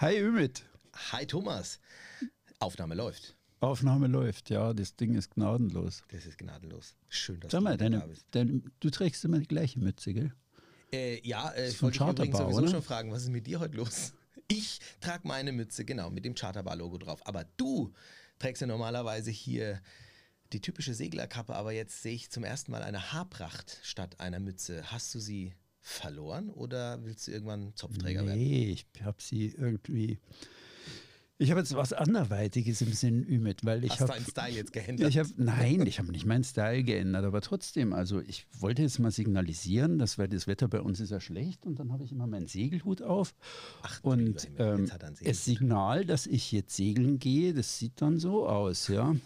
Hi Ümit. Hi Thomas. Aufnahme läuft. Aufnahme läuft, ja, das Ding ist gnadenlos. Das ist gnadenlos. Schön, dass Sag mal, du deine, da bist. deine, du trägst immer die gleiche Mütze, gell? Äh, ja, äh, ich wollte übrigens sowieso oder? schon fragen, was ist mit dir heute los? Ich trage meine Mütze, genau, mit dem Charterbar-Logo drauf. Aber du trägst ja normalerweise hier die typische Seglerkappe, aber jetzt sehe ich zum ersten Mal eine Haarpracht statt einer Mütze. Hast du sie verloren oder willst du irgendwann Zopfträger werden? Nee, ich habe sie irgendwie. Ich habe jetzt was anderweitiges im Sinn, Ümit, weil ich Hast habe. deinen Style jetzt geändert? Ich hab, nein, ich habe nicht meinen Style geändert, aber trotzdem, also ich wollte jetzt mal signalisieren, dass weil das Wetter bei uns ist ja schlecht und dann habe ich immer meinen Segelhut auf Ach, und ähm, das Signal, dass ich jetzt segeln gehe, das sieht dann so aus, ja,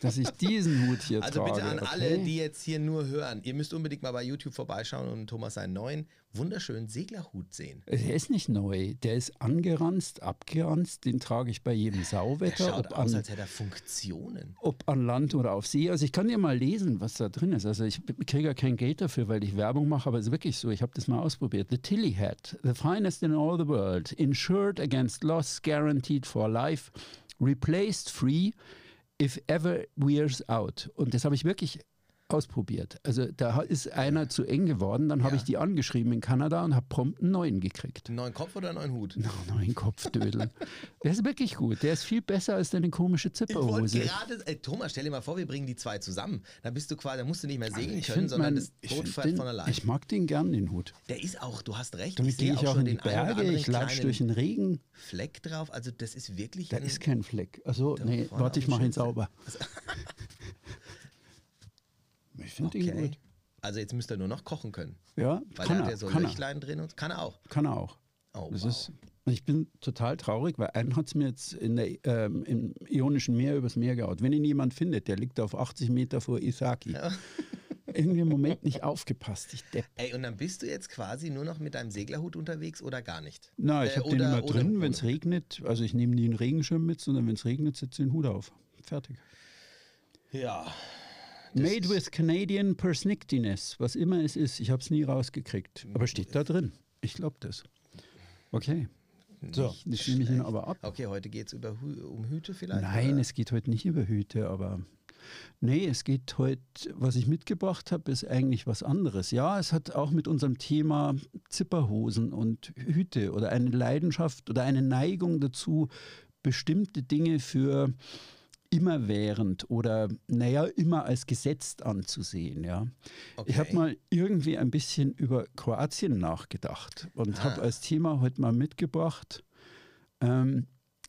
dass ich diesen Hut hier Also trage. bitte an okay? alle, die jetzt hier nur hören, ihr müsst unbedingt mal bei YouTube vorbeischauen und Thomas seinen neuen, wunderschönen Seglerhut sehen. Der ist nicht neu, der ist angeranzt, abgeranzt, den trage ich bei jedem Der Sauwetter, schaut ob aus, an, als hätte er Funktionen. ob an Land oder auf See. Also ich kann dir mal lesen, was da drin ist. Also ich kriege ja kein Geld dafür, weil ich Werbung mache, aber es ist wirklich so. Ich habe das mal ausprobiert. The Tilly Hat, the finest in all the world, insured against loss, guaranteed for life, replaced free if ever wears out. Und das habe ich wirklich ausprobiert. Also da ist einer zu eng geworden, dann habe Ja. ich die angeschrieben in Kanada und habe prompt einen neuen gekriegt. Einen neuen Kopf oder einen neuen Hut? No, neuen Kopfdödel. der ist wirklich gut. Der ist viel besser als deine komische Ich Zipperhose. gerade, äh, Thomas, stell dir mal vor, wir bringen die zwei zusammen. Dann bist du quasi, dann musst du nicht mehr segeln Ich können, sondern mein- das ich Boot fährt den- von allein. Ich mag den gern, den Hut. Der ist auch, du hast recht. Damit ich gehe ich auch in die Berge, ich latsch kleinen durch den Regen. Fleck drauf. Also das ist wirklich Da ist kein Fleck. Also, Da nee, warte, ich mache ihn sauber. Ich finde ihn okay. gut. Also jetzt müsste er nur noch kochen können. Ja, Weil kann er hat er, ja so kann er. Löchlein drin und kann er auch. Kann er auch. Oh, das wow. ist, ich bin total traurig, weil einen hat es mir jetzt in der, ähm, im Ionischen Meer übers Meer gehauen. Wenn ihn jemand findet, der liegt auf 80 Meter vor Isaki. Irgendwie im Moment nicht aufgepasst, ich depp. Ey, und dann bist du jetzt quasi nur noch mit deinem Seglerhut unterwegs oder gar nicht? Na, ich Äh, habe den immer drin, wenn es regnet. Also ich nehme nie einen Regenschirm mit, sondern wenn es regnet, setze ich den Hut auf. Fertig. Ja. Made with Canadian Persnicktiness, was immer es ist. Ich habe es nie rausgekriegt. Aber steht da drin. Ich glaube das. Okay. So, jetzt nehme ich ihn aber ab. Okay, heute geht es um Hüte vielleicht? Nein, oder? es geht heute nicht über Hüte, aber nee, es geht heute, was ich mitgebracht habe, ist eigentlich was anderes. Ja, es hat auch mit unserem Thema Zipperhosen und Hüte oder eine Leidenschaft oder eine Neigung dazu, bestimmte Dinge für immerwährend oder naja, immer als gesetzt anzusehen. Ja. Ich Okay. habe mal irgendwie ein bisschen über Kroatien nachgedacht und Ah. habe als Thema heute mal mitgebracht, ähm,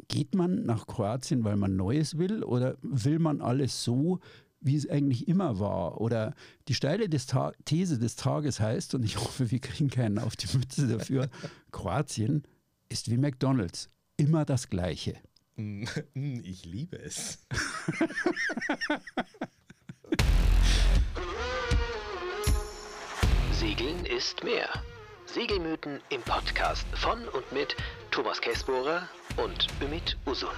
geht man nach Kroatien, weil man Neues will oder will man alles so, wie es eigentlich immer war? Oder die steile des These des Tages heißt, und ich hoffe, wir kriegen keinen auf die Mütze dafür, Kroatien ist wie McDonald's, immer das Gleiche. Mm, Ich liebe es. Segeln ist mehr. Segelmythen im Podcast von und mit Thomas Käsbohrer und Ümit Usun.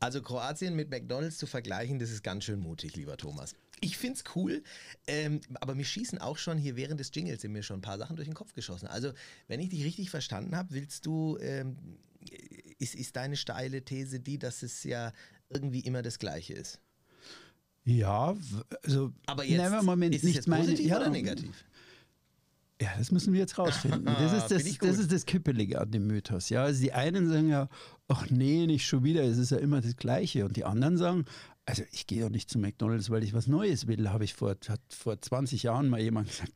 Also Kroatien mit McDonalds zu vergleichen, das ist ganz schön mutig, lieber Thomas. Ich find's cool, ähm, aber mir schießen auch schon hier während des Jingles sind mir schon ein paar Sachen durch den Kopf geschossen. Also, wenn ich dich richtig verstanden habe, willst du, ähm, ist, ist deine steile These die, dass es ja irgendwie immer das Gleiche ist? Ja, also Aber jetzt, nein, Moment, ist es nicht jetzt meine- positiv ja, oder negativ? Ja, das müssen wir jetzt rausfinden. Das ist das, Finde das, ist das Kippelige an dem Mythos. Ja, also die einen sagen ja, ach nee, nicht schon wieder, es ist ja immer das Gleiche. Und die anderen sagen, also ich gehe doch nicht zu McDonalds, weil ich was Neues will. Habe ich vor, hat vor 20 Jahren mal jemand gesagt,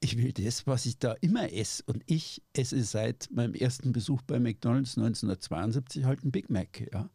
ich will das, was ich da immer esse. Und ich esse seit meinem ersten Besuch bei McDonalds 1972 halt ein Big Mac. Ja.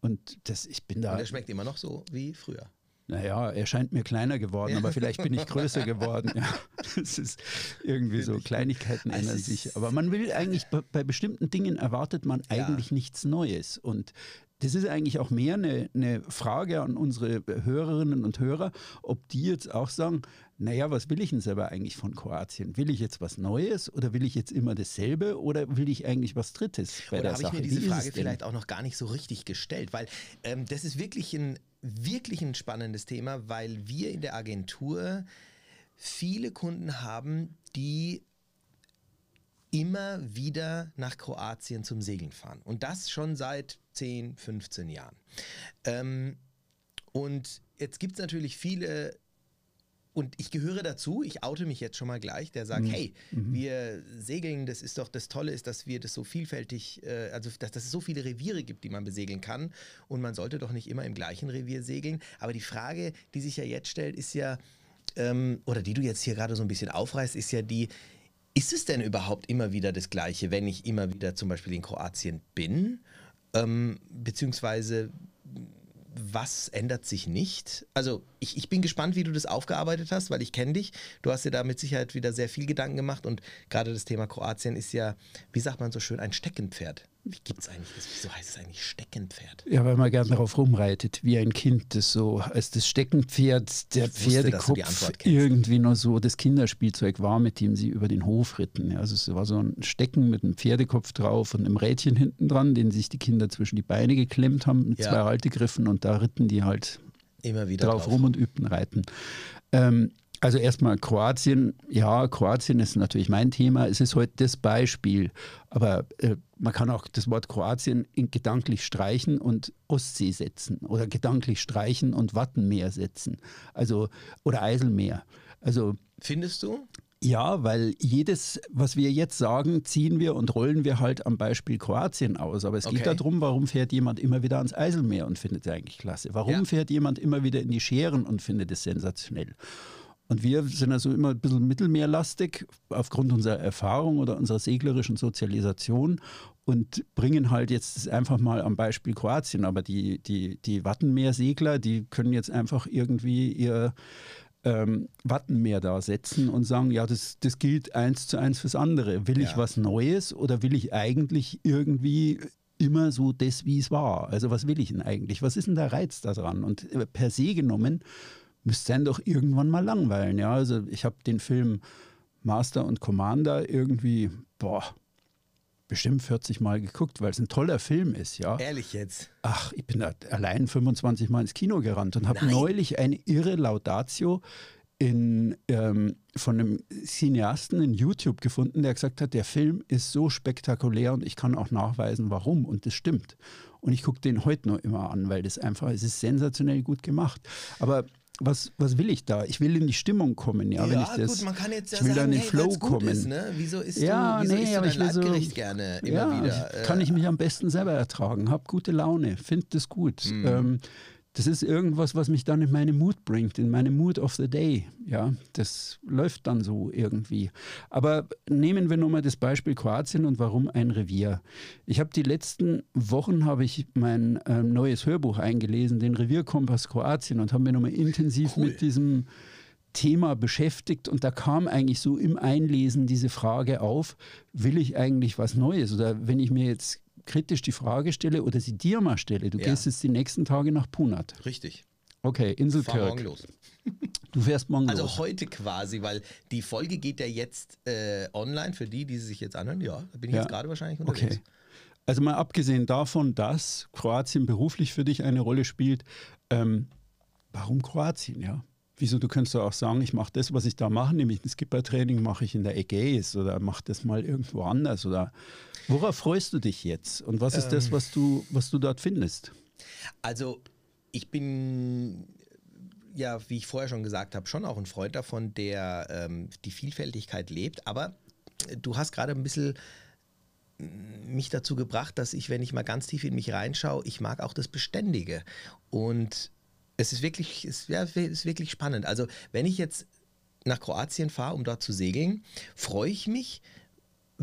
Und das, ich bin da. Und der schmeckt immer noch so wie früher. Naja, er scheint mir kleiner geworden, aber vielleicht bin ich größer geworden. Ja, das ist irgendwie so, Kleinigkeiten ändern sich. Aber man will eigentlich, bei, bestimmten Dingen erwartet man Ja. eigentlich nichts Neues. Und das ist eigentlich auch mehr eine, eine Frage an unsere Hörerinnen und Hörer, ob die jetzt auch sagen, naja, was will ich denn selber eigentlich von Kroatien? Will ich jetzt was Neues oder will ich jetzt immer dasselbe oder will ich eigentlich was Drittes bei Oder der habe ich mir diese Frage vielleicht auch noch gar nicht so richtig gestellt? Weil ähm, das ist wirklich ein, wirklich ein spannendes Thema, weil wir in der Agentur viele Kunden haben, die immer wieder nach Kroatien zum Segeln fahren. Und das schon seit 10, 15 Jahren. Ähm, und jetzt gibt es natürlich viele und ich gehöre dazu, ich oute mich jetzt schon mal gleich, der sagt, mhm. hey, mhm. wir segeln, das ist doch das Tolle ist, dass wir das so vielfältig, äh, also dass, dass es so viele Reviere gibt, die man besegeln kann und man sollte doch nicht immer im gleichen Revier segeln. Aber die Frage, die sich ja jetzt stellt, ist ja, ähm, oder die du jetzt hier gerade so ein bisschen aufreißt, ist ja die, ist es denn überhaupt immer wieder das Gleiche, wenn ich immer wieder zum Beispiel in Kroatien bin? Ähm, beziehungsweise was ändert sich nicht? Also ich, ich bin gespannt, wie du das aufgearbeitet hast, weil ich kenne dich. Du hast dir da mit Sicherheit wieder sehr viel Gedanken gemacht und gerade das Thema Kroatien ist ja, wie sagt man so schön, ein Steckenpferd. Wie gibt es eigentlich das? Wieso heißt es eigentlich Steckenpferd? Ja, weil man gerne darauf rumreitet, wie ein Kind, das so als das Steckenpferd, der Pferdekopf irgendwie noch so das Kinderspielzeug war, mit dem sie über den Hof ritten. also es war so ein Stecken mit einem Pferdekopf drauf und einem Rädchen hinten dran, den sich die Kinder zwischen die Beine geklemmt haben mit ja. zwei Haltegriffen und da ritten die halt immer wieder drauf, drauf. rum und übten Reiten. Ähm, also erstmal Kroatien. Ja, Kroatien ist natürlich mein Thema. Es ist heute das Beispiel. Aber äh, man kann auch das Wort Kroatien gedanklich streichen und Ostsee setzen oder gedanklich streichen und Wattenmeer setzen. Also oder Eiselmeer. Also findest du? Ja, weil jedes, was wir jetzt sagen, ziehen wir und rollen wir halt am Beispiel Kroatien aus. Aber es okay. geht darum, warum fährt jemand immer wieder ans Eiselmeer und findet es eigentlich klasse? Warum ja. fährt jemand immer wieder in die Scheren und findet es sensationell? Und wir sind also immer ein bisschen mittelmeerlastig aufgrund unserer Erfahrung oder unserer seglerischen Sozialisation und bringen halt jetzt einfach mal am Beispiel Kroatien. Aber die, die, die Wattenmeersegler, die können jetzt einfach irgendwie ihr ähm, Wattenmeer da setzen und sagen, ja, das, das gilt eins zu eins fürs andere. Will ja. ich was Neues oder will ich eigentlich irgendwie immer so das, wie es war? Also was will ich denn eigentlich? Was ist denn der Reiz daran? Und äh, per se genommen müsste dann doch irgendwann mal langweilen. Ja, also ich habe den Film Master und Commander irgendwie, boah, bestimmt 40 Mal geguckt, weil es ein toller Film ist, ja. Ehrlich jetzt? Ach, ich bin da allein 25 Mal ins Kino gerannt und habe neulich eine irre Laudatio in, ähm, von einem Cineasten in YouTube gefunden, der gesagt hat, der Film ist so spektakulär und ich kann auch nachweisen, warum. Und das stimmt. Und ich gucke den heute noch immer an, weil das einfach, es ist sensationell gut gemacht. Aber was, was will ich da? Ich will in die Stimmung kommen, ja. ja wenn ich das, gut, man kann jetzt ja ich will sagen, dann in den hey, Flow kommen. Ist, ne? Wieso ist ja, du, wieso nee, isst aber du ich will so, gerne immer ja, wieder? Kann ich mich am besten selber ertragen, habe gute Laune, finde das gut. Mhm. Ähm, das ist irgendwas, was mich dann in meine Mood bringt, in meine Mood of the Day. Ja, das läuft dann so irgendwie. Aber nehmen wir nochmal das Beispiel Kroatien und warum ein Revier. Ich habe die letzten Wochen habe ich mein äh, neues Hörbuch eingelesen, den Revierkompass Kroatien und habe mir nochmal intensiv cool. mit diesem Thema beschäftigt und da kam eigentlich so im Einlesen diese Frage auf, will ich eigentlich was Neues? Oder wenn ich mir jetzt kritisch die Frage stelle oder sie dir mal stelle, du ja. gehst jetzt die nächsten Tage nach Punat. Richtig. Okay, Inselkirk. Fahr morgen los. Du fährst morgen also los. Also heute quasi, weil die Folge geht ja jetzt äh, online für die, die sich jetzt anhören. Ja, da bin ich ja. jetzt gerade wahrscheinlich unterwegs. Okay. Also mal abgesehen davon, dass Kroatien beruflich für dich eine Rolle spielt, ähm, warum Kroatien, ja? Wieso, du könntest auch sagen, ich mache das, was ich da mache, nämlich ein Skippertraining mache ich in der Ägäis oder mache das mal irgendwo anders oder Worauf freust du dich jetzt und was ist ähm, das, was du, was du dort findest? Also ich bin ja, wie ich vorher schon gesagt habe, schon auch ein Freund davon, der ähm, die Vielfältigkeit lebt. Aber du hast gerade ein bisschen mich dazu gebracht, dass ich, wenn ich mal ganz tief in mich reinschaue, ich mag auch das Beständige. Und es ist wirklich, es ja, ist wirklich spannend. Also wenn ich jetzt nach Kroatien fahre, um dort zu segeln, freue ich mich,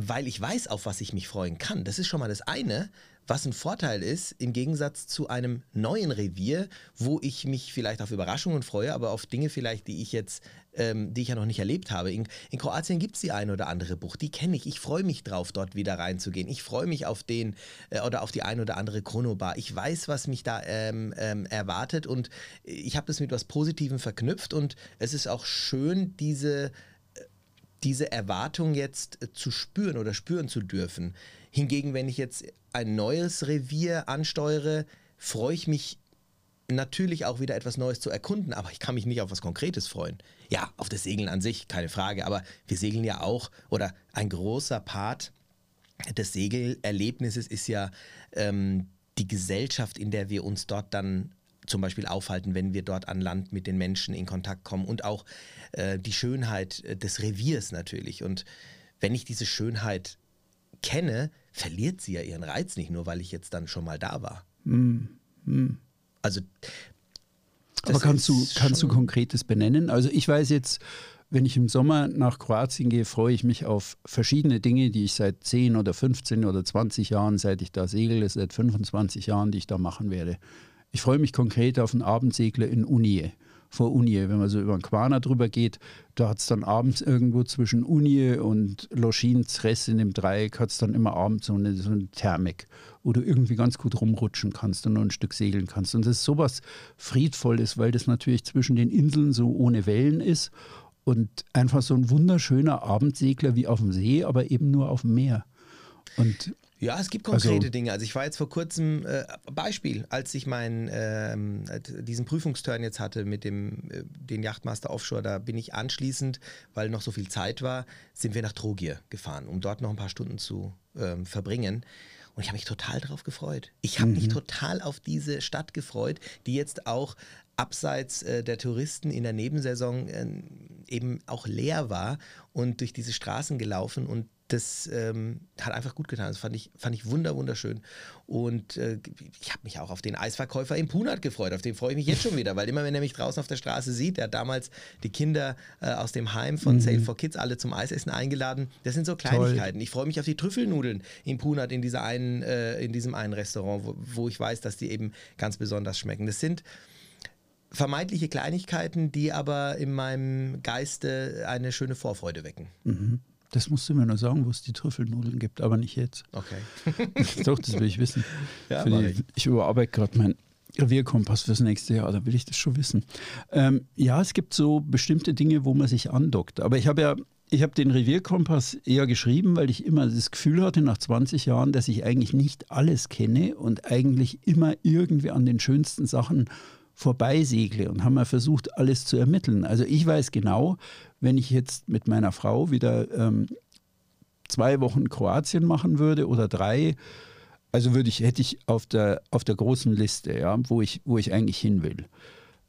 weil ich weiß, auf was ich mich freuen kann. Das ist schon mal das eine, was ein Vorteil ist im Gegensatz zu einem neuen Revier, wo ich mich vielleicht auf Überraschungen freue, aber auf Dinge vielleicht, die ich jetzt, ähm, die ich ja noch nicht erlebt habe. In, in Kroatien gibt es die eine oder andere Bucht, die kenne ich. Ich freue mich drauf, dort wieder reinzugehen. Ich freue mich auf den äh, oder auf die eine oder andere Chronobar. Ich weiß, was mich da ähm, ähm, erwartet und ich habe das mit was Positivem verknüpft und es ist auch schön, diese diese Erwartung jetzt äh, zu spüren oder spüren zu dürfen. Hingegen, wenn ich jetzt ein neues Revier ansteuere, freue ich mich natürlich auch wieder etwas Neues zu erkunden, aber ich kann mich nicht auf was Konkretes freuen. Ja, auf das Segeln an sich, keine Frage, aber wir segeln ja auch, oder ein großer Part des Segelerlebnisses ist ja ähm, die Gesellschaft, in der wir uns dort dann zum Beispiel aufhalten, wenn wir dort an Land mit den Menschen in Kontakt kommen und auch äh, die Schönheit äh, des Reviers natürlich. Und wenn ich diese Schönheit kenne, verliert sie ja ihren Reiz nicht nur, weil ich jetzt dann schon mal da war. Mm, mm. Also. Aber kannst du, kannst du Konkretes benennen? Also ich weiß jetzt, wenn ich im Sommer nach Kroatien gehe, freue ich mich auf verschiedene Dinge, die ich seit 10 oder 15 oder 20 Jahren, seit ich da segle, seit 25 Jahren, die ich da machen werde. Ich freue mich konkret auf einen Abendsegler in Unie, vor Unie. Wenn man so über den Quana drüber geht, da hat es dann abends irgendwo zwischen Unie und Loschin Zres in dem Dreieck, hat es dann immer abends so eine, so eine Thermik, wo du irgendwie ganz gut rumrutschen kannst und noch ein Stück segeln kannst. Und das ist sowas Friedvolles, weil das natürlich zwischen den Inseln so ohne Wellen ist und einfach so ein wunderschöner Abendsegler wie auf dem See, aber eben nur auf dem Meer. Und ja, es gibt konkrete also, Dinge. Also ich war jetzt vor kurzem, äh, Beispiel, als ich meinen, ähm, diesen Prüfungsturn jetzt hatte mit dem, äh, den Yachtmaster Offshore, da bin ich anschließend, weil noch so viel Zeit war, sind wir nach Trogir gefahren, um dort noch ein paar Stunden zu ähm, verbringen. Und ich habe mich total darauf gefreut. Ich habe mhm. mich total auf diese Stadt gefreut, die jetzt auch abseits äh, der Touristen in der Nebensaison äh, eben auch leer war und durch diese Straßen gelaufen und das ähm, hat einfach gut getan. Das fand ich, fand ich wunder, wunderschön. Und äh, ich habe mich auch auf den Eisverkäufer im Punat gefreut. Auf den freue ich mich jetzt schon wieder, weil immer, wenn er mich draußen auf der Straße sieht, der hat damals die Kinder äh, aus dem Heim von mhm. Sale for Kids alle zum Eisessen eingeladen. Das sind so Kleinigkeiten. Toll. Ich freue mich auf die Trüffelnudeln im Punat in, dieser einen, äh, in diesem einen Restaurant, wo, wo ich weiß, dass die eben ganz besonders schmecken. Das sind vermeintliche Kleinigkeiten, die aber in meinem Geiste eine schöne Vorfreude wecken. Mhm. Das musst du mir nur sagen, wo es die Trüffelnudeln gibt, aber nicht jetzt. Okay. Doch, das will ich wissen. Ja, die, ich. ich überarbeite gerade meinen Revierkompass fürs nächste Jahr, da will ich das schon wissen. Ähm, ja, es gibt so bestimmte Dinge, wo man sich andockt. Aber ich habe ja, ich habe den Revierkompass eher geschrieben, weil ich immer das Gefühl hatte, nach 20 Jahren, dass ich eigentlich nicht alles kenne und eigentlich immer irgendwie an den schönsten Sachen vorbeisegle und haben mal versucht, alles zu ermitteln. Also ich weiß genau, wenn ich jetzt mit meiner Frau wieder ähm, zwei Wochen Kroatien machen würde oder drei, also würde ich, hätte ich auf der, auf der großen Liste, ja, wo ich, wo ich eigentlich hin will.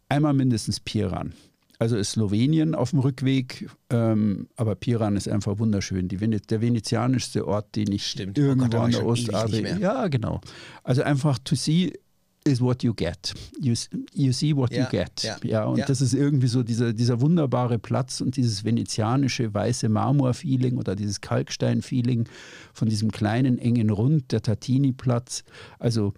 Einmal mindestens Piran. Also ist Slowenien auf dem Rückweg, ähm, aber Piran ist einfach wunderschön. Die Vene der venezianischste Ort, den ich Stimmt. irgendwo oh Gott, an der Ostasee. Ja, genau. Also einfach to see is what you get. You, you see what ja, you get. Ja, ja und ja. das ist irgendwie so dieser, dieser wunderbare Platz und dieses venezianische weiße Marmor-Feeling oder dieses Kalkstein-Feeling von diesem kleinen, engen Rund, der Tatini-Platz. Also,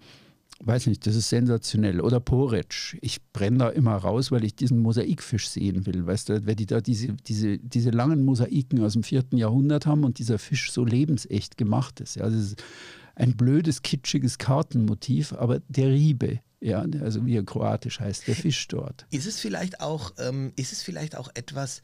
weiß nicht, das ist sensationell. Oder Poretsch. Ich brenne da immer raus, weil ich diesen Mosaikfisch sehen will. Weißt du, wenn die da diese, diese, diese langen Mosaiken aus dem vierten Jahrhundert haben und dieser Fisch so lebensecht gemacht ist. Ja, das ist ein blödes, kitschiges Kartenmotiv, aber der Riebe, ja, also wie er kroatisch heißt, der Fisch dort. Ist es vielleicht auch, ähm, ist es vielleicht auch etwas,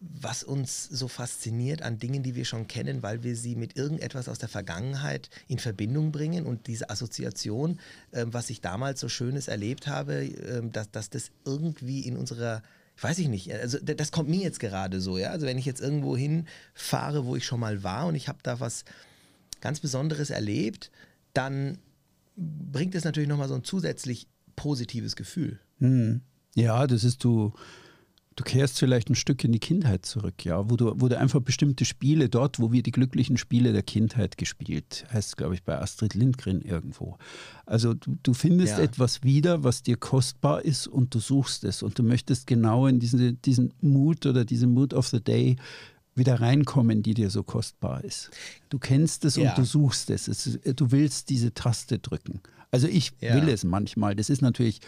was uns so fasziniert an Dingen, die wir schon kennen, weil wir sie mit irgendetwas aus der Vergangenheit in Verbindung bringen und diese Assoziation, äh, was ich damals so Schönes erlebt habe, äh, dass, dass das irgendwie in unserer weiß ich nicht, also das kommt mir jetzt gerade so, ja. Also wenn ich jetzt irgendwo hinfahre, wo ich schon mal war und ich habe da was ganz Besonderes erlebt, dann bringt es natürlich nochmal so ein zusätzlich positives Gefühl. Hm. Ja, das ist du, du kehrst vielleicht ein Stück in die Kindheit zurück, ja, wo du, wo du einfach bestimmte Spiele dort, wo wir die glücklichen Spiele der Kindheit gespielt, heißt glaube ich bei Astrid Lindgren irgendwo. Also du, du findest ja. etwas wieder, was dir kostbar ist und du suchst es und du möchtest genau in diese, diesen Mut oder diese Mood of the Day wieder reinkommen, die dir so kostbar ist. Du kennst es ja. und du suchst es. es. Du willst diese Taste drücken. Also ich ja. will es manchmal. Das ist natürlich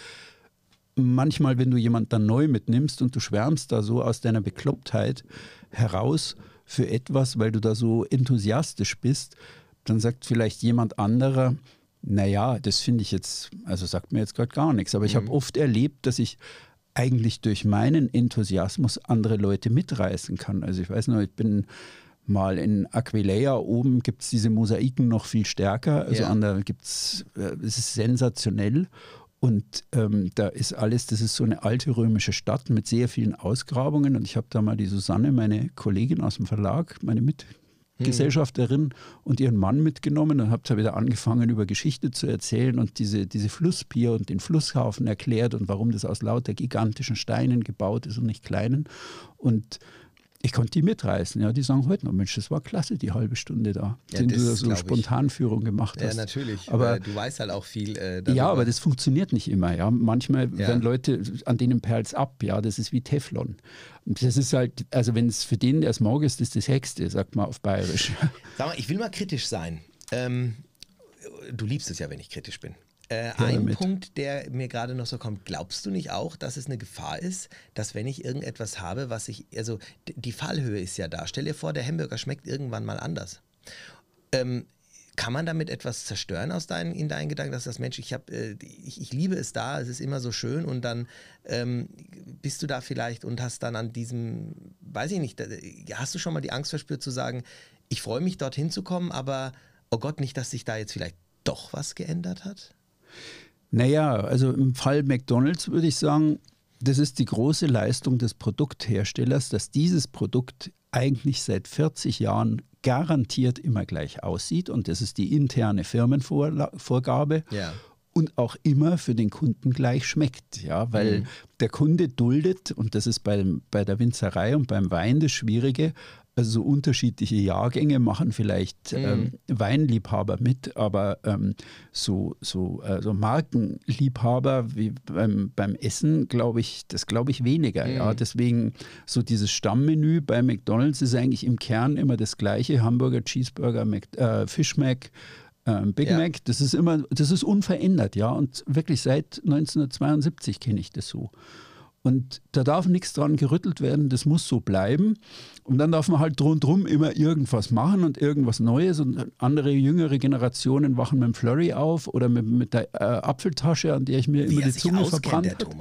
manchmal, wenn du jemand dann neu mitnimmst und du schwärmst da so aus deiner Beklopptheit heraus für etwas, weil du da so enthusiastisch bist, dann sagt vielleicht jemand anderer, naja, das finde ich jetzt, also sagt mir jetzt gerade gar nichts. Aber ich mhm. habe oft erlebt, dass ich eigentlich durch meinen Enthusiasmus andere Leute mitreißen kann. Also ich weiß noch, ich bin mal in Aquileia oben, gibt es diese Mosaiken noch viel stärker. Also ja. an der gibt es, äh, es ist sensationell. Und ähm, da ist alles, das ist so eine alte römische Stadt mit sehr vielen Ausgrabungen. Und ich habe da mal die Susanne, meine Kollegin aus dem Verlag, meine Mitgesellschafterin und ihren Mann mitgenommen und habe da wieder angefangen, über Geschichte zu erzählen und diese, diese Flusspier und den Flusshafen erklärt und warum das aus lauter gigantischen Steinen gebaut ist und nicht kleinen. Und ich konnte die mitreißen. Ja, die sagen heute noch, Mensch, das war klasse, die halbe Stunde da, ja, den du da so Spontanführung gemacht hast. Ja, natürlich. Aber du weißt halt auch viel. Äh, ja, aber das funktioniert nicht immer. Ja, manchmal ja. werden Leute an denen perls ab. Ja, das ist wie Teflon. Und das ist halt, also wenn es für den der Smog ist, ist das Hexte, sagt man auf Bayerisch. Sag mal, ich will mal kritisch sein. Ähm, du liebst es ja, wenn ich kritisch bin. Äh, ein mit. Punkt, der mir gerade noch so kommt, glaubst du nicht auch, dass es eine Gefahr ist, dass wenn ich irgendetwas habe, was ich, also die Fallhöhe ist ja da. Stell dir vor, der Hamburger schmeckt irgendwann mal anders. Ähm, kann man damit etwas zerstören aus deinen, in deinen Gedanken, dass das Mensch, ich, hab, äh, ich, ich liebe es da, es ist immer so schön und dann ähm, bist du da vielleicht und hast dann an diesem, weiß ich nicht, hast du schon mal die Angst verspürt zu sagen, ich freue mich dorthin zu kommen, aber oh Gott, nicht, dass sich da jetzt vielleicht doch was geändert hat? Naja, also im Fall McDonald's würde ich sagen, das ist die große Leistung des Produktherstellers, dass dieses Produkt eigentlich seit 40 Jahren garantiert immer gleich aussieht und das ist die interne Firmenvorgabe. Ja. Und auch immer für den Kunden gleich schmeckt, ja, weil mhm. der Kunde duldet, und das ist bei, bei der Winzerei und beim Wein das Schwierige, also so unterschiedliche Jahrgänge machen vielleicht mhm. ähm, Weinliebhaber mit, aber ähm, so, so also Markenliebhaber wie beim, beim Essen, glaube ich, das glaube ich weniger. Mhm. Ja. Deswegen so dieses Stammmenü bei McDonalds ist eigentlich im Kern immer das gleiche: Hamburger, Cheeseburger, Mac, äh, Fish Mac. Ähm, Big ja. Mac, das ist immer, das ist unverändert, ja. Und wirklich seit 1972 kenne ich das so. Und da darf nichts dran gerüttelt werden, das muss so bleiben. Und dann darf man halt rundherum immer irgendwas machen und irgendwas Neues. Und andere jüngere Generationen wachen mit dem Flurry auf oder mit, mit der äh, Apfeltasche, an der ich mir Wie immer die Zunge verbrannt habe.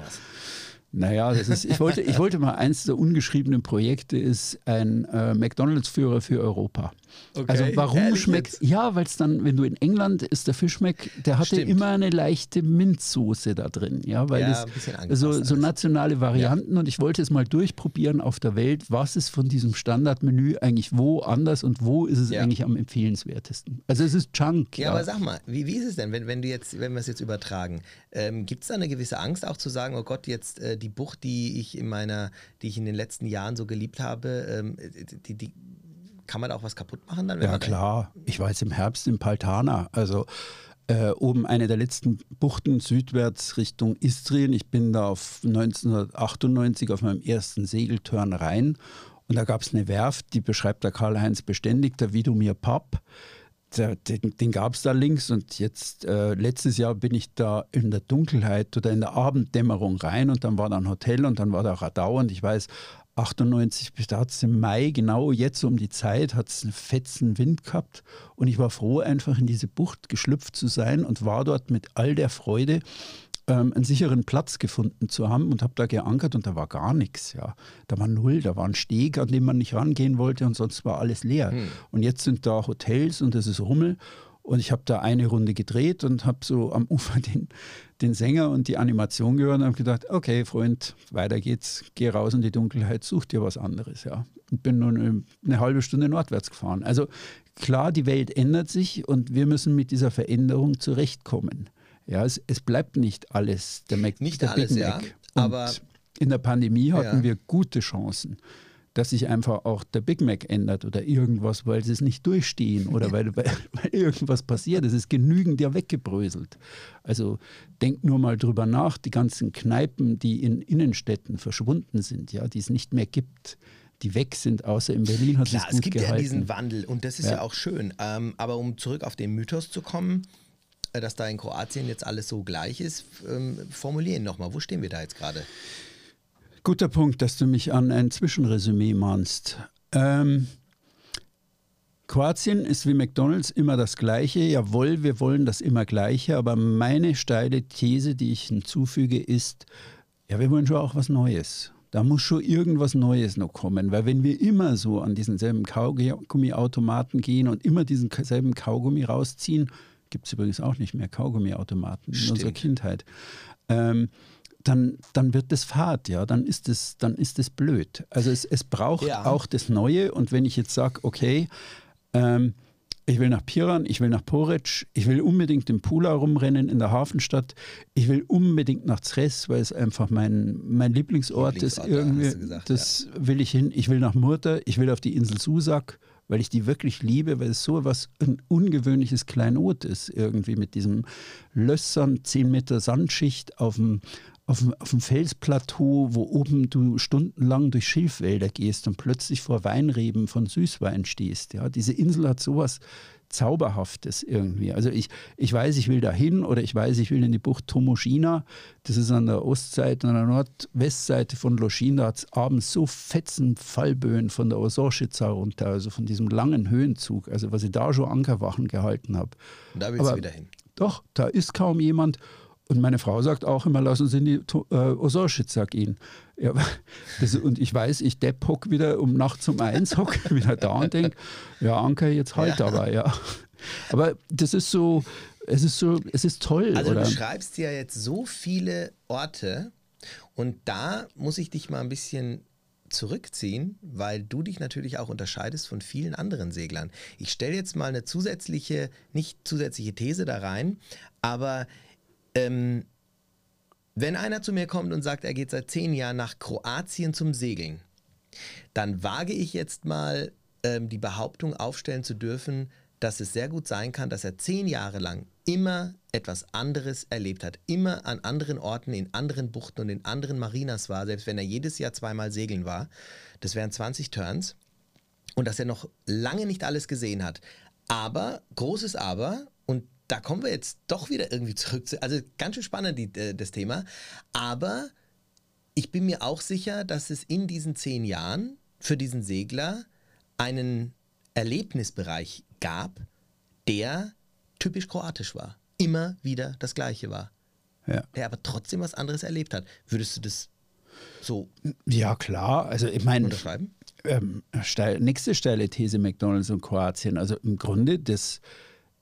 Naja, das ist, ich, wollte, ich wollte mal eins der ungeschriebenen Projekte ist ein äh, McDonalds-Führer für Europa. Okay. Also warum schmeckt, jetzt? ja, weil es dann, wenn du in England ist, der Fischmeck, der hatte Stimmt. immer eine leichte Minzsoße da drin, ja, weil ja, das so, so nationale Varianten ja. und ich wollte es mal durchprobieren auf der Welt, was ist von diesem Standardmenü eigentlich wo anders und wo ist es ja. eigentlich am empfehlenswertesten. Also es ist Junk. Ja, aber sag mal, wie, wie ist es denn, wenn, wenn du jetzt, wenn wir es jetzt übertragen, ähm, gibt es da eine gewisse Angst auch zu sagen, oh Gott, jetzt äh, die Bucht, die ich in meiner, die ich in den letzten Jahren so geliebt habe, ähm, die, die kann man da auch was kaputt machen dann? ja, klar. Ich war jetzt im Herbst in Paltana. Also äh, oben eine der letzten Buchten südwärts Richtung Istrien. Ich bin da auf 1998 auf meinem ersten Segeltörn rein. Und da gab es eine Werft, die beschreibt der Karl-Heinz beständig, der Vidomir Papp. Den, den gab es da links und jetzt äh, letztes Jahr bin ich da in der Dunkelheit oder in der Abenddämmerung rein und dann war da ein Hotel und dann war da Radau und ich weiß, 98, da hat es im Mai, genau jetzt um die Zeit, hat es einen fetzen Wind gehabt und ich war froh, einfach in diese Bucht geschlüpft zu sein und war dort mit all der Freude, ähm, einen sicheren Platz gefunden zu haben und habe da geankert und da war gar nichts. Ja. Da war null, da war ein Steg, an dem man nicht rangehen wollte und sonst war alles leer. Hm. Und jetzt sind da Hotels und es ist Rummel und ich habe da eine Runde gedreht und habe so am Ufer den, den Sänger und die Animation gehört und habe gedacht, okay, Freund, weiter geht's, geh raus in die Dunkelheit, such dir was anderes. Ja. Und bin nun eine, eine halbe Stunde nordwärts gefahren. Also klar, die Welt ändert sich und wir müssen mit dieser Veränderung zurechtkommen. Ja, es, es bleibt nicht alles der Mac, nicht der alles, Big Mac. Ja, aber in der Pandemie hatten ja. wir gute Chancen dass sich einfach auch der Big Mac ändert oder irgendwas, weil sie es nicht durchstehen oder weil, weil, weil, irgendwas passiert. Es ist genügend ja weggebröselt. Also denk nur mal drüber nach, die ganzen Kneipen, die in Innenstädten verschwunden sind, ja, die es nicht mehr gibt die weg sind, außer in Berlin hat Klar, es gut es gibt gehalten. ja diesen Wandel und das ist ja, ja auch schön. Ähm, aber um zurück auf den Mythos zu kommen, dass da in Kroatien jetzt alles so gleich ist, ähm, formulieren nochmal, wo stehen wir da jetzt gerade? Guter Punkt, dass du mich an ein Zwischenresümee mahnst. Ähm, Kroatien ist wie McDonald's immer das Gleiche. Jawohl, wir wollen das immer Gleiche, aber meine steile These, die ich hinzufüge, ist, ja, wir wollen schon auch was Neues. Da muss schon irgendwas Neues noch kommen, weil wenn wir immer so an diesen selben Kaugummiautomaten gehen und immer diesen selben Kaugummi rausziehen, gibt es übrigens auch nicht mehr, Kaugummiautomaten in unserer Kindheit. Ähm, dann, dann wird das fad, ja, dann ist es, dann ist es blöd. Also es, es braucht ja. auch das Neue und wenn ich jetzt sage, okay, ähm, ich will nach Piran, ich will nach Poreč, ich will unbedingt im Pula rumrennen in der Hafenstadt, ich will unbedingt nach Zres, weil es einfach mein, mein Lieblingsort, Lieblingsort ist. Irgendwie, gesagt, das ja. will ich hin. Ich will nach Murta, ich will auf die Insel Susak, weil ich die wirklich liebe, weil es so was ein ungewöhnliches Kleinod ist, irgendwie mit diesem Lössern, 10 Meter Sandschicht auf dem auf, auf dem Felsplateau, wo oben du stundenlang durch Schilfwälder gehst und plötzlich vor Weinreben von Süßwein stehst. Ja, diese Insel hat sowas Zauberhaftes irgendwie. Also ich, ich weiß, ich will da hin oder ich weiß, ich will in die Bucht Tomoshina. Das ist an der Ostseite, an der Nordwestseite von Loschin. Da hat es abends so fetzen Fallböen von der Osorschitza runter, also von diesem langen Höhenzug. Also was ich da schon Ankerwachen gehalten habe. Da willst du wieder hin. Doch, da ist kaum jemand. Und meine Frau sagt auch immer, lass uns in die äh, Osorschitzer gehen. Ja, das, und ich weiß, ich depp hock wieder um nachts um eins, hock wieder da und denke, ja, Anker, jetzt halt ja. aber, ja. Aber das ist so, es ist so, es ist toll. Also oder? du beschreibst ja jetzt so viele Orte und da muss ich dich mal ein bisschen zurückziehen, weil du dich natürlich auch unterscheidest von vielen anderen Seglern. Ich stelle jetzt mal eine zusätzliche, nicht zusätzliche These da rein, aber ähm, wenn einer zu mir kommt und sagt, er geht seit zehn Jahren nach Kroatien zum Segeln, dann wage ich jetzt mal ähm, die Behauptung aufstellen zu dürfen, dass es sehr gut sein kann, dass er zehn Jahre lang immer etwas anderes erlebt hat, immer an anderen Orten, in anderen Buchten und in anderen Marinas war, selbst wenn er jedes Jahr zweimal segeln war. Das wären 20 Turns. Und dass er noch lange nicht alles gesehen hat. Aber, großes Aber, da kommen wir jetzt doch wieder irgendwie zurück zu. Also ganz schön spannend die, äh, das Thema. Aber ich bin mir auch sicher, dass es in diesen zehn Jahren für diesen Segler einen Erlebnisbereich gab, der typisch kroatisch war. Immer wieder das Gleiche war. Ja. Der aber trotzdem was anderes erlebt hat. Würdest du das so ja, klar. Also ich meine, unterschreiben? Ähm, steil, nächste steile These McDonalds und Kroatien. Also im Grunde das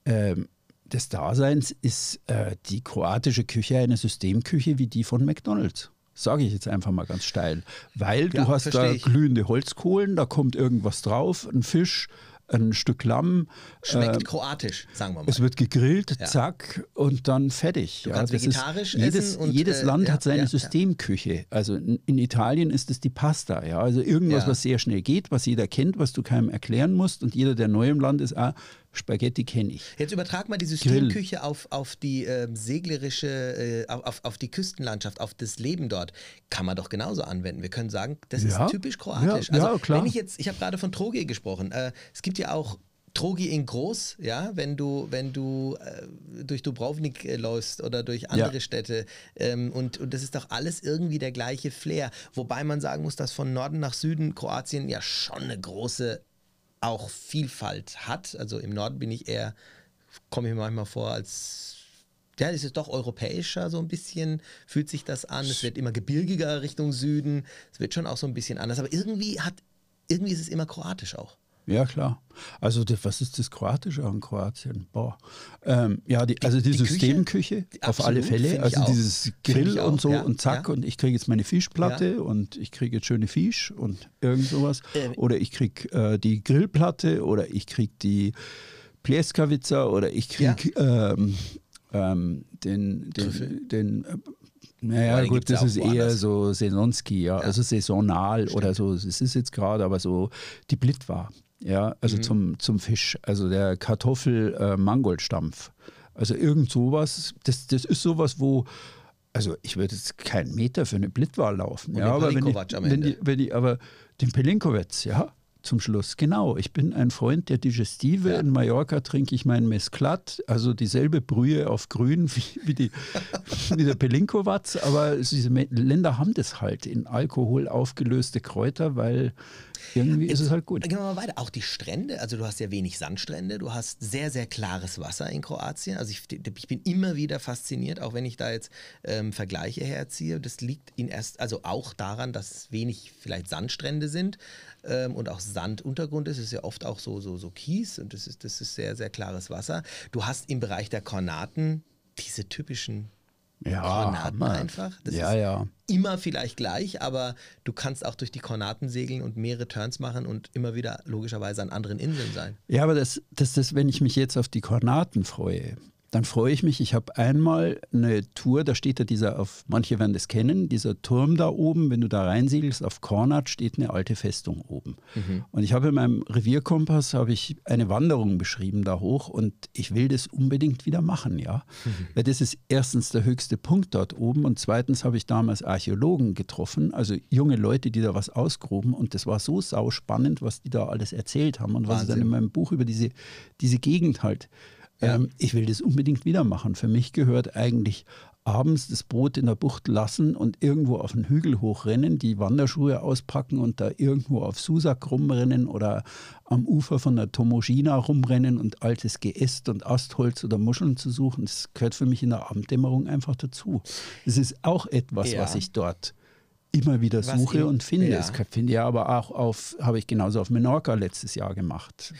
ähm, des Daseins ist äh, die kroatische Küche eine Systemküche wie die von McDonald's. Sage ich jetzt einfach mal ganz steil. Weil du hast da ich. glühende Holzkohlen, da kommt irgendwas drauf, ein Fisch, ein Stück Lamm. Schmeckt äh, kroatisch, sagen wir mal. Es wird gegrillt, ja. zack, und dann fertig. Du ja, kannst vegetarisch ist, jedes, und, jedes Land äh, hat seine ja, Systemküche. Also in, in, Italien ist es die Pasta. Ja? Also irgendwas, was sehr schnell geht, was jeder kennt, was du keinem erklären musst. Und jeder, der neu im Land ist, ah, Spaghetti kenne ich. Jetzt übertrag mal die Systemküche auf, auf die äh, seglerische, äh, auf, auf die Küstenlandschaft, auf das Leben dort. Kann man doch genauso anwenden. Wir können sagen, das ja. ist typisch kroatisch. Ja, also, ja, klar. wenn ich jetzt, ich habe gerade von Troge gesprochen. Äh, es gibt ja auch Trogi in groß, ja, wenn du, wenn du äh, durch Dubrovnik äh, läufst oder durch andere ja. Städte. Ähm, und, und das ist doch alles irgendwie der gleiche Flair. Wobei man sagen muss, dass von Norden nach Süden Kroatien ja schon eine große auch Vielfalt hat. Also im Norden bin ich eher, komme ich mir manchmal vor, als ja, es ist doch europäischer so ein bisschen, fühlt sich das an. Es wird immer gebirgiger Richtung Süden. Es wird schon auch so ein bisschen anders. Aber irgendwie hat, irgendwie ist es immer kroatisch auch. Ja, klar. Also das, was ist das Kroatische an Kroatien? Boah. Ähm, ja, die, also die, die Systemküche Küche, auf alle Fälle. Also dieses Grill und so ja, und zack ja. und ich kriege jetzt meine Fischplatte ja. und ich kriege jetzt schöne Fisch und irgend sowas. Ähm. Oder ich kriege äh, die Grillplatte oder ich kriege die Plieskavica oder ich kriege ähm, ähm, den, den, den äh, naja, gut, das ist eher so Saisonski, ja, also saisonal Stimmt. oder so. Es ist jetzt gerade aber so die Blitwa. Ja, also mhm. zum, zum Fisch, also der Kartoffel-Mangoldstampf. Äh, also irgend sowas, das, das ist sowas, wo, also ich würde jetzt keinen Meter für eine Blitwa laufen. Und ja, aber wenn ich, wenn, die, wenn die, aber den Pelinkowitz, ja, zum Schluss. Genau, ich bin ein Freund der Digestive. Ja. In Mallorca trinke ich meinen Mesclat, also dieselbe Brühe auf grün wie, wie, die, wie der Pelinkowatz, aber diese Länder haben das halt in Alkohol aufgelöste Kräuter, weil irgendwie Jetzt, ist es halt gut. Gehen wir mal weiter. Auch die Strände, also du hast ja wenig Sandstrände, du hast sehr, sehr klares Wasser in Kroatien. Also ich, ich bin immer wieder fasziniert, auch wenn ich da jetzt ähm, Vergleiche herziehe. Das liegt in erst, also auch daran, dass wenig vielleicht Sandstrände sind ähm, und auch Sanduntergrund ist. Es ist ja oft auch so, so, so Kies und das ist, das ist sehr, sehr klares Wasser. Du hast im Bereich der Kornaten diese typischen ja, Kornaten einfach. Das ja, ja. Immer vielleicht gleich, aber du kannst auch durch die Kornaten segeln und mehrere Turns machen und immer wieder logischerweise an anderen Inseln sein. Ja, aber das, das, das, wenn ich mich jetzt auf die Kornaten freue, dann freue ich mich. Ich habe einmal eine Tour, da steht ja dieser, auf manche werden das kennen, dieser Turm da oben, wenn du da reinsegelst, auf Kornat steht eine alte Festung oben. Mhm. Und ich habe in meinem Revierkompass habe ich eine Wanderung beschrieben da hoch und ich will das unbedingt wieder machen, ja. Mhm. Weil das ist erstens der höchste Punkt dort oben und zweitens habe ich damals Archäologen getroffen, also junge Leute, die da was ausgruben und das war so sauspannend, was die da alles erzählt haben und Wahnsinn. was ich dann in meinem Buch über diese, diese Gegend halt ähm, ich will das unbedingt wieder machen. Für mich gehört eigentlich abends das Boot in der Bucht lassen und irgendwo auf den Hügel hochrennen, die Wanderschuhe auspacken und da irgendwo auf Susak rumrennen oder am Ufer von der Tomoschina rumrennen und altes Geäst und Astholz oder Muscheln zu suchen. Das gehört für mich in der Abenddämmerung einfach dazu. Das ist auch etwas, ja. was ich dort immer wieder suche ich, und finde. Ja. Das finde ich aber auch auf, habe ich genauso auf Menorca letztes Jahr gemacht.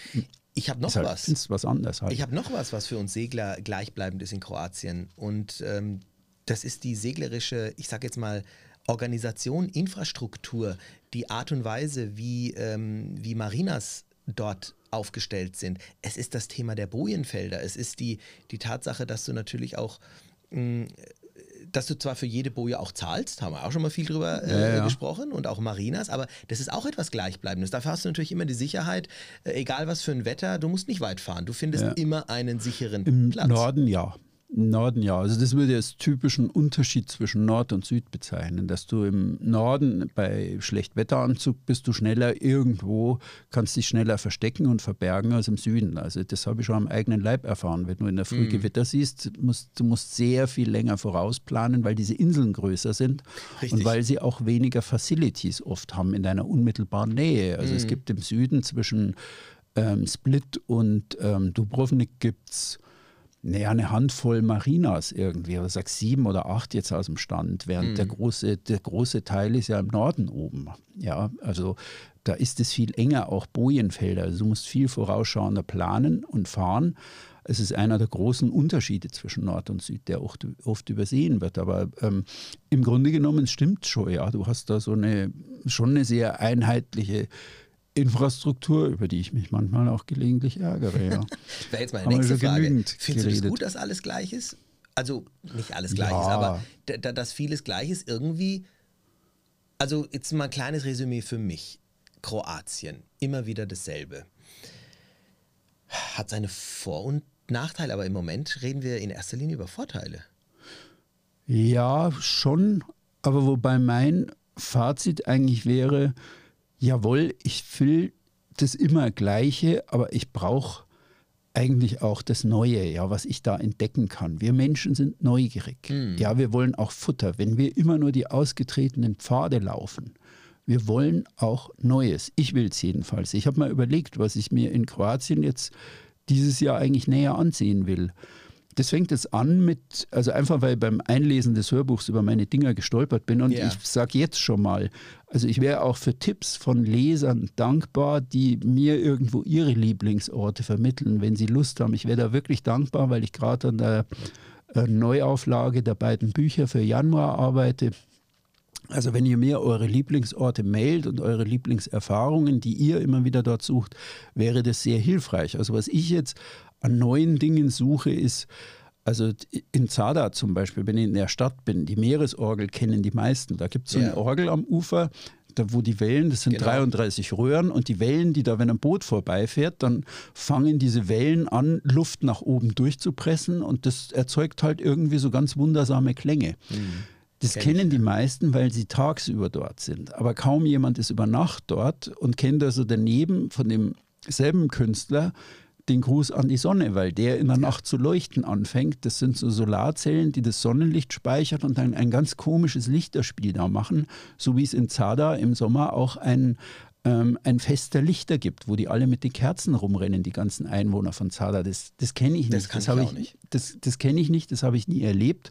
Ich habe noch halt, was. was anderes halt. Ich habe noch was, was für uns Segler gleichbleibend ist in Kroatien. Und ähm, das ist die seglerische, ich sage jetzt mal, Organisation, Infrastruktur, die Art und Weise, wie, ähm, wie Marinas dort aufgestellt sind. Es ist das Thema der Bojenfelder. Es ist die, die Tatsache, dass du natürlich auch mh, dass du zwar für jede Boje auch zahlst, haben wir auch schon mal viel drüber äh, ja, gesprochen und auch Marinas, aber das ist auch etwas Gleichbleibendes. Dafür hast du natürlich immer die Sicherheit, äh, egal was für ein Wetter, du musst nicht weit fahren. Du findest immer einen sicheren Im Platz. Im Norden ja. Norden ja. Also das würde als typischen Unterschied zwischen Nord und Süd bezeichnen, dass du im Norden bei Schlechtwetteranzug bist du schneller irgendwo, kannst dich schneller verstecken und verbergen als im Süden. Also das habe ich schon am eigenen Leib erfahren. Wenn du in der Früh mhm. Gewitter siehst, musst, du musst sehr viel länger vorausplanen, weil diese Inseln größer sind Richtig. und weil sie auch weniger Facilities oft haben in deiner unmittelbaren Nähe. Also mhm. es gibt im Süden zwischen ähm, Split und ähm, Dubrovnik gibt es naja, eine Handvoll Marinas irgendwie, oder sag sieben oder acht jetzt aus dem Stand, während mhm. der, große, der große Teil ist ja im Norden oben. Ja, also da ist es viel enger, auch Bojenfelder. Also du musst viel vorausschauender planen und fahren. Es ist einer der großen Unterschiede zwischen Nord und Süd, der oft, oft übersehen wird. Aber ähm, im Grunde genommen stimmt schon, ja. Du hast da so eine schon eine sehr einheitliche Infrastruktur, über die ich mich manchmal auch gelegentlich ärgere. Ja. Wäre jetzt meine nächste Frage. Findest geredet. du es gut, dass alles gleich ist? Also nicht alles gleich ja. ist, aber dass vieles gleich ist, irgendwie. Also jetzt mal ein kleines Resümee für mich. Kroatien, immer wieder dasselbe. Hat seine Vor- und Nachteile, aber im Moment reden wir in erster Linie über Vorteile. Ja, schon, aber wobei mein Fazit eigentlich wäre, jawohl, ich will das immer Gleiche, aber ich brauche eigentlich auch das Neue, ja, was ich da entdecken kann. Wir Menschen sind neugierig. Mhm. Ja, wir wollen auch Futter. Wenn wir immer nur die ausgetretenen Pfade laufen, wir wollen auch Neues. Ich will es jedenfalls. Ich habe mal überlegt, was ich mir in Kroatien jetzt dieses Jahr eigentlich näher ansehen will. Das fängt jetzt an mit, also einfach weil ich beim Einlesen des Hörbuchs über meine Dinger gestolpert bin und yeah. ich sage jetzt schon mal, also ich wäre auch für Tipps von Lesern dankbar, die mir irgendwo ihre Lieblingsorte vermitteln, wenn sie Lust haben. Ich wäre da wirklich dankbar, weil ich gerade an der äh, Neuauflage der beiden Bücher für Januar arbeite. Also wenn ihr mir eure Lieblingsorte mailt und eure Lieblingserfahrungen, die ihr immer wieder dort sucht, wäre das sehr hilfreich. Also was ich jetzt an neuen Dingen suche, ist, also in Zada zum Beispiel, wenn ich in der Stadt bin, die Meeresorgel kennen die meisten. Da gibt es so eine Orgel am Ufer, da wo die Wellen, das sind genau. 33 Röhren und die Wellen, die da, wenn ein Boot vorbeifährt, dann fangen diese Wellen an, Luft nach oben durchzupressen und das erzeugt halt irgendwie so ganz wundersame Klänge. Mhm. Das Kenn kennen ich. die meisten, weil sie tagsüber dort sind. Aber kaum jemand ist über Nacht dort und kennt also daneben von demselben Künstler den Gruß an die Sonne, weil der in der Nacht zu leuchten anfängt. Das sind so Solarzellen, die das Sonnenlicht speichern und dann ein ganz komisches Lichterspiel da machen, so wie es in Zada im Sommer auch ein ähm, ein Fest der Lichter gibt, wo die alle mit den Kerzen rumrennen, die ganzen Einwohner von Zada. Das, das kenne ich nicht. Das, das ich ich nicht. Das, das kenne ich nicht, das habe ich nie erlebt.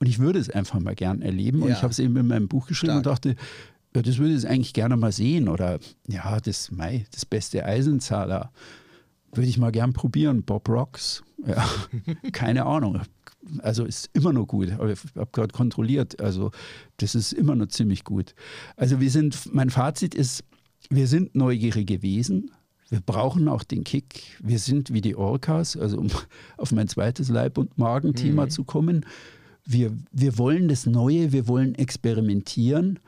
Und ich würde es einfach mal gern erleben. Und Ja. ich habe es eben in meinem Buch geschrieben und dachte, ja, das würde ich eigentlich gerne mal sehen. Oder ja, das, mei, das beste Eisenzahler würde ich mal gern probieren. Bob Rocks. Ja, keine Ahnung. Also ist immer noch gut, aber ich habe gerade kontrolliert. Also das ist immer noch ziemlich gut. Also wir sind, mein Fazit ist, wir sind neugierige Wesen. Wir brauchen auch den Kick. Wir sind wie die Orcas, also um auf mein zweites Leib- und Magenthema zu kommen. Wir, wir wollen das Neue, wir wollen experimentieren,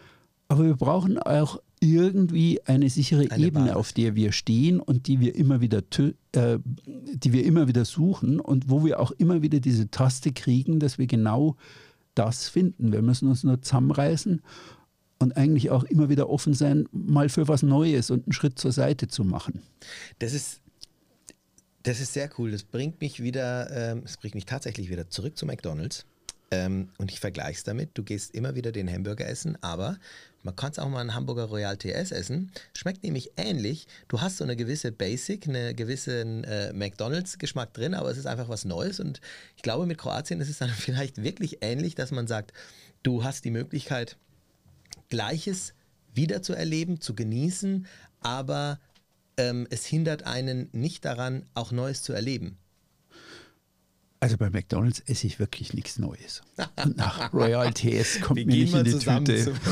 aber wir brauchen auch irgendwie eine sichere Eine Ebene, Basis. auf der wir stehen und die wir immer wieder, äh, die wir immer wieder suchen und wo wir auch immer wieder diese Taste kriegen, dass wir genau das finden. Wir müssen uns nur zusammenreißen und eigentlich auch immer wieder offen sein, mal für was Neues und einen Schritt zur Seite zu machen. Das ist, das ist sehr cool. Das bringt mich wieder, ähm, das bringt mich tatsächlich wieder zurück zu McDonalds. Ähm, und ich vergleiche es damit. Du gehst immer wieder den Hamburger essen, aber man kann es auch mal einen Hamburger Royal TS essen. Schmeckt nämlich ähnlich. Du hast so eine gewisse Basic, eine gewissen äh, McDonalds-Geschmack drin, aber es ist einfach was Neues. Und ich glaube, mit Kroatien ist es dann vielleicht wirklich ähnlich, dass man sagt, du hast die Möglichkeit, Gleiches wieder zu erleben, zu genießen, aber ähm, es hindert einen nicht daran, auch Neues zu erleben. Also bei McDonalds esse ich wirklich nichts Neues. Nach Royal TS kommt mir nicht in die Tüte.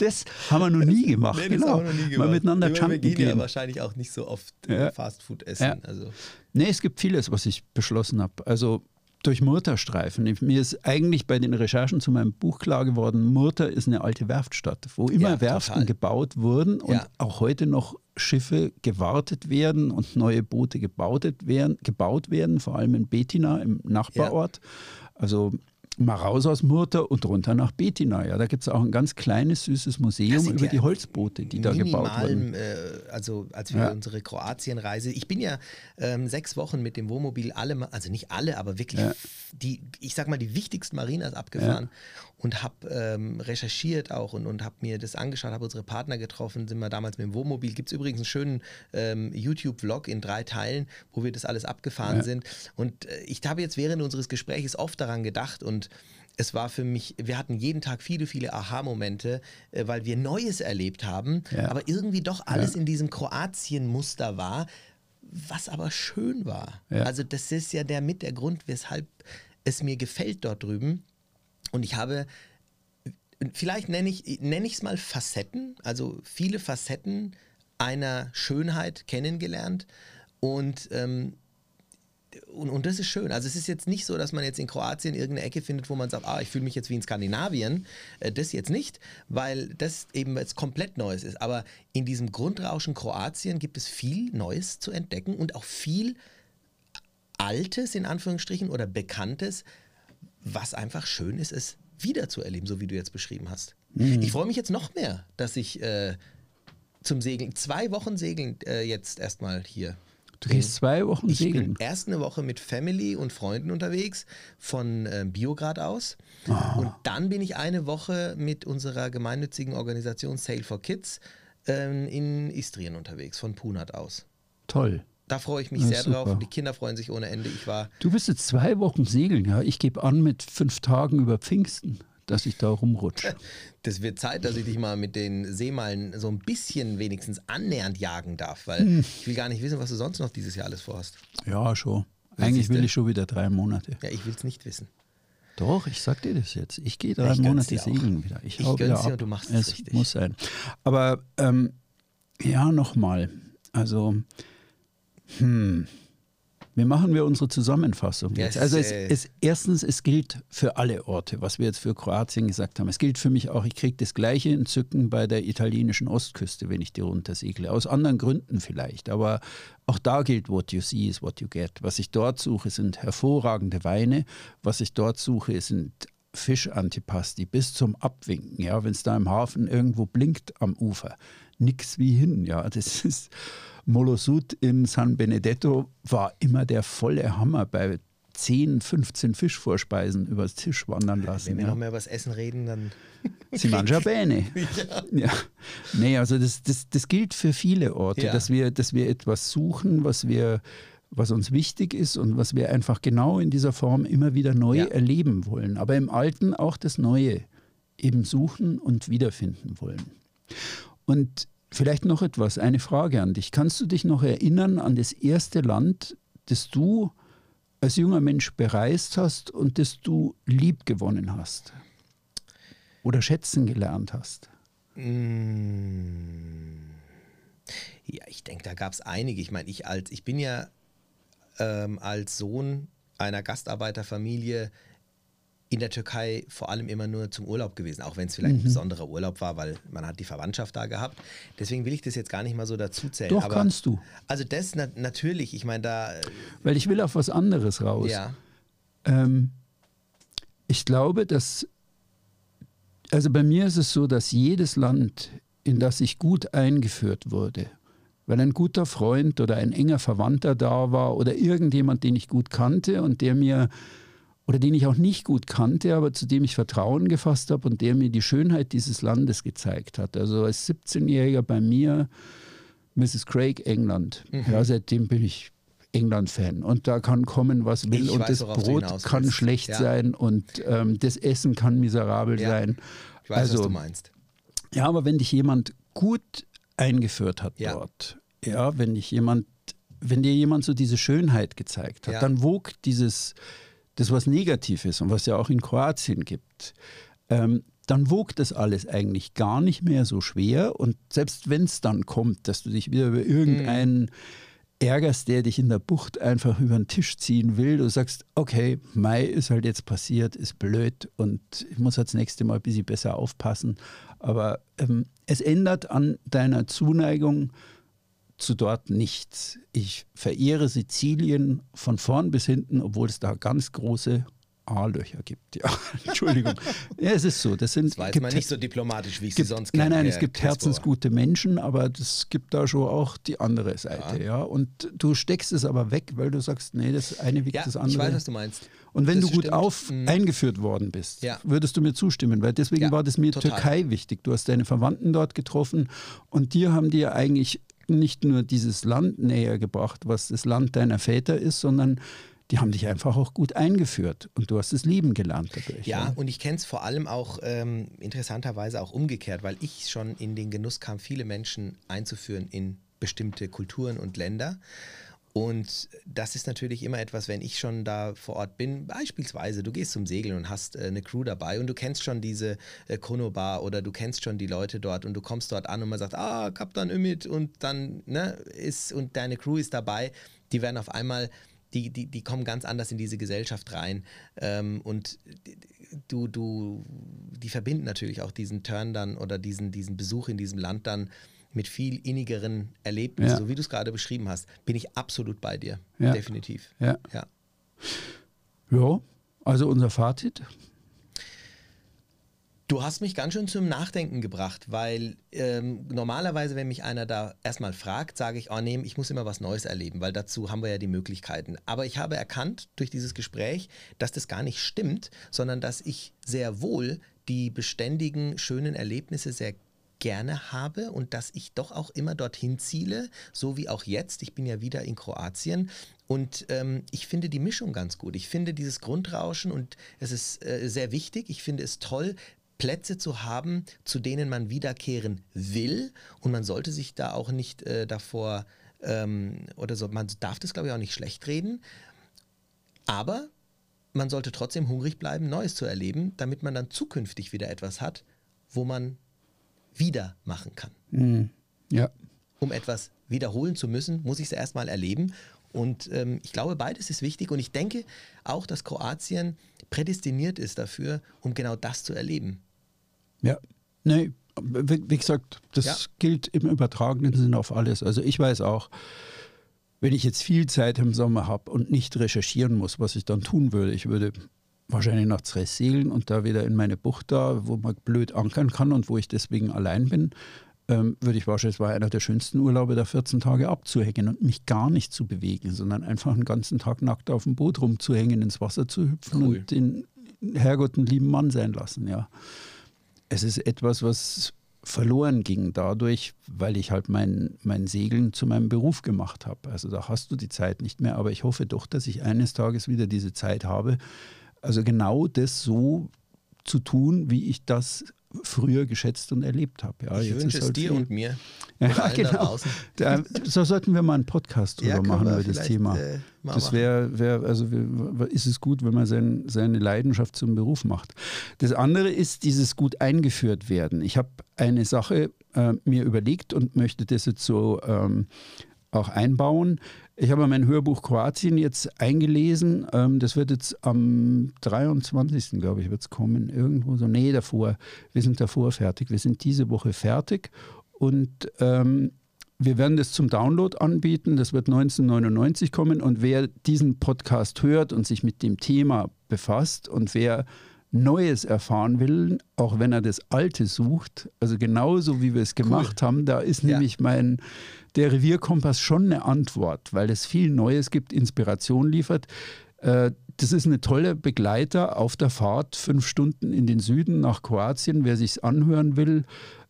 Das haben wir noch nie gemacht. Nee, das genau. haben wir noch nie Mal gemacht. miteinander Wir jumpen gehen ja gehen. wahrscheinlich auch nicht so oft äh, Ja. Fastfood essen. Ja. Also, Nee, es gibt vieles, was ich beschlossen habe. Also durch Murterstreifen. Mir ist eigentlich bei den Recherchen zu meinem Buch klar geworden, Murter ist eine alte Werftstadt, wo immer Ja, Werften total. gebaut wurden und Ja. auch heute noch Schiffe gewartet werden und neue Boote gebaut werden, gebaut werden vor allem in Betina im Nachbarort. Also mal raus aus Murter und runter nach Betina. Ja, da gibt es auch ein ganz kleines, süßes Museum über ja die Holzboote, die da gebaut wurden. äh, also als wir Ja. unsere Kroatienreise, ich bin ja ähm, sechs Wochen mit dem Wohnmobil alle, also nicht alle, aber wirklich Ja. die, ich sag mal, die wichtigsten Marinas abgefahren und habe ähm, recherchiert auch und, und habe mir das angeschaut, habe unsere Partner getroffen, sind wir damals mit dem Wohnmobil. Gibt es übrigens einen schönen ähm, YouTube-Vlog in drei Teilen, wo wir das alles abgefahren Ja. sind. Und äh, ich habe jetzt während unseres Gesprächs oft daran gedacht und es war für mich, wir hatten jeden Tag viele, viele Aha-Momente, äh, weil wir Neues erlebt haben, Ja. aber irgendwie doch alles in diesem Kroatien-Muster war, was aber schön war. Ja. Also das ist ja der mit der Grund, weshalb es mir gefällt dort drüben. Und ich habe, vielleicht nenne ich nenne es mal Facetten, also viele Facetten einer Schönheit kennengelernt und ähm, und, und das ist schön. Also es ist jetzt nicht so, dass man jetzt in Kroatien irgendeine Ecke findet, wo man sagt, ah, ich fühle mich jetzt wie in Skandinavien. Äh, das jetzt nicht, weil das eben jetzt komplett Neues ist. Aber in diesem Grundrauschen Kroatien gibt es viel Neues zu entdecken und auch viel Altes in Anführungsstrichen oder Bekanntes, was einfach schön ist, es wieder zu erleben, so wie du jetzt beschrieben hast. Ich freue mich jetzt noch mehr, dass ich äh, zum Segeln, zwei Wochen segeln äh, jetzt erstmal hier. Du gehst zwei Wochen Ich segeln. bin erst eine Woche mit Family und Freunden unterwegs von ähm, Biograd aus. Ah. Und dann bin ich eine Woche mit unserer gemeinnützigen Organisation Sail for Kids ähm, in Istrien unterwegs, von Punat aus. Toll. Da freue ich mich Ja, sehr drauf super. und die Kinder freuen sich ohne Ende. Ich war Du bist jetzt zwei Wochen segeln, ja. Ich gebe an mit fünf Tagen über Pfingsten, dass ich da rumrutsche. Das wird Zeit, dass ich dich mal mit den Seemalen so ein bisschen wenigstens annähernd jagen darf, weil Hm. ich will gar nicht wissen, was du sonst noch dieses Jahr alles vorhast. Ja, schon. Ja, Eigentlich will ich schon wieder drei Monate. Ja, ich will es nicht wissen. Doch, ich sag dir das jetzt. Ich gehe drei ich Monate segeln wieder. Ich, Ich gönn's dir und du machst es es richtig. muss sein. Aber ähm, ja, nochmal. Also, hm. Wie machen wir unsere Zusammenfassung jetzt? es Also es, äh, es, erstens, es gilt für alle Orte, was wir jetzt für Kroatien gesagt haben. Es gilt für mich auch, ich kriege das gleiche Entzücken bei der italienischen Ostküste, wenn ich die runtersegle. Aus anderen Gründen vielleicht, aber auch da gilt, what you see is what you get. Was ich dort suche, sind hervorragende Weine. Was ich dort suche, sind Fischantipasti bis zum Abwinken. Ja, wenn es da im Hafen irgendwo blinkt am Ufer, nix wie hin. Ja, das ist Molosud in San Benedetto war immer der volle Hammer bei 10, 15 Fischvorspeisen übers Tisch wandern lassen. Wenn wir ja. noch mehr über das Essen reden, dann. Si mangia bene. Ja. Ja. Nee, also das, das, das gilt für viele Orte, Ja. dass, wir, dass wir etwas suchen, was wir was uns wichtig ist und was wir einfach genau in dieser Form immer wieder neu Ja. erleben wollen. Aber im Alten auch das Neue eben suchen und wiederfinden wollen. Und vielleicht noch etwas, eine Frage an dich. Kannst du dich noch erinnern an das erste Land, das du als junger Mensch bereist hast und das du lieb gewonnen hast? Oder schätzen gelernt hast? Mm. Ja, ich denke, da gab es einige. Ich meine, ich als, ich bin ja ähm, als Sohn einer Gastarbeiterfamilie in der Türkei vor allem immer nur zum Urlaub gewesen, auch wenn es vielleicht ein besonderer Urlaub war, weil man hat die Verwandtschaft da gehabt. Deswegen will ich das jetzt gar nicht mal so dazu zählen. Doch, aber, kannst du. Also das na natürlich, ich meine da, äh, Weil ich will auf was anderes raus. ja, Ähm, ich glaube, dass, also bei mir ist es so, dass jedes Land, in das ich gut eingeführt wurde, weil ein guter Freund oder ein enger Verwandter da war oder irgendjemand, den ich gut kannte und der mir, oder den ich auch nicht gut kannte, aber zu dem ich Vertrauen gefasst habe und der mir die Schönheit dieses Landes gezeigt hat. Also als 17-Jähriger bei mir, Mrs. Craig, England. Ja, seitdem bin ich England-Fan. Und da kann kommen, was will. Ich und weiß, das Brot kann schlecht Ja. sein und ähm, das Essen kann miserabel Ja. sein. ich weiß, Also, was du meinst. Ja, aber wenn dich jemand gut eingeführt hat Ja. dort, ja, wenn dich jemand, wenn dir jemand so diese Schönheit gezeigt hat, Ja. dann wog dieses, das was negativ ist und was ja auch in Kroatien gibt, ähm, dann wog das alles eigentlich gar nicht mehr so schwer. Und selbst wenn es dann kommt, dass du dich wieder über irgendeinen ärgerst, der dich in der Bucht einfach über den Tisch ziehen will, du sagst, okay, Mai ist halt jetzt passiert, ist blöd und ich muss halt das nächste Mal ein bisschen besser aufpassen. Aber ähm, es ändert an deiner Zuneigung zu dort nichts. Ich verehre Sizilien von vorn bis hinten, obwohl es da ganz große A-Löcher gibt. Ja, Entschuldigung. ja, es ist so. Das sind Das gibt- mal nicht so diplomatisch, wie ich sie gibt, sonst nein, kenne. nein, Herr es gibt Kessbauer. herzensgute Menschen, aber es gibt da schon auch die andere Seite, ja. Und du steckst es aber weg, weil du sagst, nee, das eine wiegt Ja, das ich andere. weiß, was du meinst. Und wenn Das du gut stimmt. auf Mhm. eingeführt worden bist, Ja. würdest du mir zustimmen, weil deswegen Ja, war das mir total. Türkei wichtig. Du hast deine Verwandten dort getroffen und dir haben dir eigentlich nicht nur dieses Land näher gebracht, was das Land deiner Väter ist, sondern die haben dich einfach auch gut eingeführt und du hast es lieben gelernt dadurch. Ja, und ich kenne es vor allem auch ähm, interessanterweise auch umgekehrt, weil ich schon in den Genuss kam, viele Menschen einzuführen in bestimmte Kulturen und Länder. Und das ist natürlich immer etwas, wenn ich schon da vor Ort bin, beispielsweise, du gehst zum Segeln und hast äh, eine Crew dabei und du kennst schon diese äh, Konobar oder du kennst schon die Leute dort und du kommst dort an und man sagt, ah, Kapitän Ümit und dann ne, ist und deine Crew ist dabei, die werden auf einmal die, die, die kommen ganz anders in diese Gesellschaft rein. Ähm, und du, du, die verbinden natürlich auch diesen Turn dann oder diesen, diesen Besuch in diesem Land dann mit viel innigeren Erlebnissen, Ja. so wie du es gerade beschrieben hast, bin ich absolut bei dir. Ja. Definitiv. Ja. Ja. ja, also unser Fazit. Du hast mich ganz schön zum Nachdenken gebracht, weil ähm, normalerweise, wenn mich einer da erstmal fragt, sage ich, oh nee, ich muss immer was Neues erleben, weil dazu haben wir ja die Möglichkeiten. Aber ich habe erkannt durch dieses Gespräch, dass das gar nicht stimmt, sondern dass ich sehr wohl die beständigen, schönen Erlebnisse sehr gerne habe und dass ich doch auch immer dorthin ziele, so wie auch jetzt. Ich bin ja wieder in Kroatien und ähm, ich finde die Mischung ganz gut. Ich finde dieses Grundrauschen und es ist äh, sehr wichtig. Ich finde es toll, Plätze zu haben, zu denen man wiederkehren will und man sollte sich da auch nicht äh, davor ähm, oder so, man darf das glaube ich auch nicht schlecht reden, aber man sollte trotzdem hungrig bleiben, Neues zu erleben, damit man dann zukünftig wieder etwas hat, wo man wieder machen kann. Mhm. Ja, Um etwas wiederholen zu müssen, muss ich es erstmal erleben. Und ähm, ich glaube, beides ist wichtig. Und ich denke auch, dass Kroatien prädestiniert ist dafür, um genau das zu erleben. Ja. Nee, wie, gesagt, das Ja. gilt im übertragenen Sinn auf alles. Also ich weiß auch, wenn ich jetzt viel Zeit im Sommer habe und nicht recherchieren muss, was ich dann tun würde, ich würde wahrscheinlich nach Zres segeln und da wieder in meine Bucht da, wo man blöd ankern kann und wo ich deswegen allein bin. ähm, würde ich wahrscheinlich, es war einer der schönsten Urlaube, da 14 Tage abzuhängen und mich gar nicht zu bewegen, sondern einfach einen ganzen Tag nackt auf dem Boot rumzuhängen, ins Wasser zu hüpfen cool. und den Herrgott einen lieben Mann sein lassen, ja. Es ist etwas, was verloren ging dadurch, weil ich halt mein, mein Segeln zu meinem Beruf gemacht habe. Also da hast du die Zeit nicht mehr, aber ich hoffe doch, dass ich eines Tages wieder diese Zeit habe. Also genau das so zu tun, wie ich das früher geschätzt und erlebt habe. Ja, ich wünsche es halt dir viel. und mir. Ja, genau. Da, so sollten wir mal einen Podcast drüber ja, machen über das Thema. Äh, das wäre, wär, also ist es gut, wenn man sein, seine Leidenschaft zum Beruf macht. Das andere ist dieses gut eingeführt werden. Ich habe eine Sache äh, mir überlegt und möchte das jetzt so ähm, auch einbauen. Ich habe mein Hörbuch Kroatien jetzt eingelesen. Ähm, das wird jetzt am 23. glaube ich, wird es kommen. Irgendwo so. Nee, davor. Wir sind davor fertig. Wir sind diese Woche fertig. Und ähm, wir werden das zum Download anbieten. Das wird 1999 kommen. Und wer diesen Podcast hört und sich mit dem Thema befasst und wer Neues erfahren will, auch wenn er das Alte sucht, also genauso wie wir es gemacht cool. haben, da ist ja. nämlich mein der Revierkompass schon eine Antwort, weil es viel Neues gibt, Inspiration liefert. Äh, das ist eine tolle Begleiter auf der Fahrt, fünf Stunden in den Süden nach Kroatien, wer sich anhören will.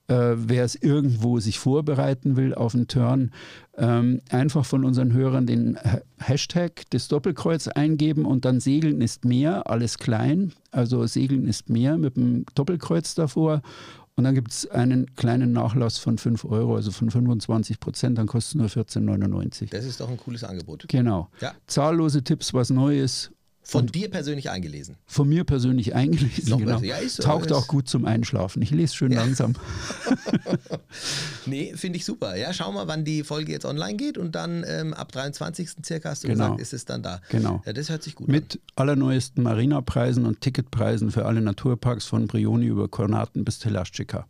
Äh, wer es irgendwo sich vorbereiten will auf einen Turn, ähm, einfach von unseren Hörern den Hashtag des Doppelkreuz eingeben und dann Segeln ist mehr, alles klein. Also Segeln ist mehr mit dem Doppelkreuz davor und dann gibt es einen kleinen Nachlass von 5 Euro, also von 25 Prozent, dann kostet es nur 14,99. Das ist doch ein cooles Angebot. Genau. Ja. Zahllose Tipps, was Neues. Von dir persönlich eingelesen? Von mir persönlich eingelesen, Noch genau. Ja, so, Taugt auch gut zum Einschlafen. Ich lese schön ja. langsam. nee, finde ich super. Ja, schau mal, wann die Folge jetzt online geht und dann ähm, ab 23. circa hast du genau. gesagt, ist es dann da. Genau. Ja, das hört sich gut Mit an. allerneuesten Marina-Preisen und Ticketpreisen für alle Naturparks von Brioni über Kornaten bis Telaschika.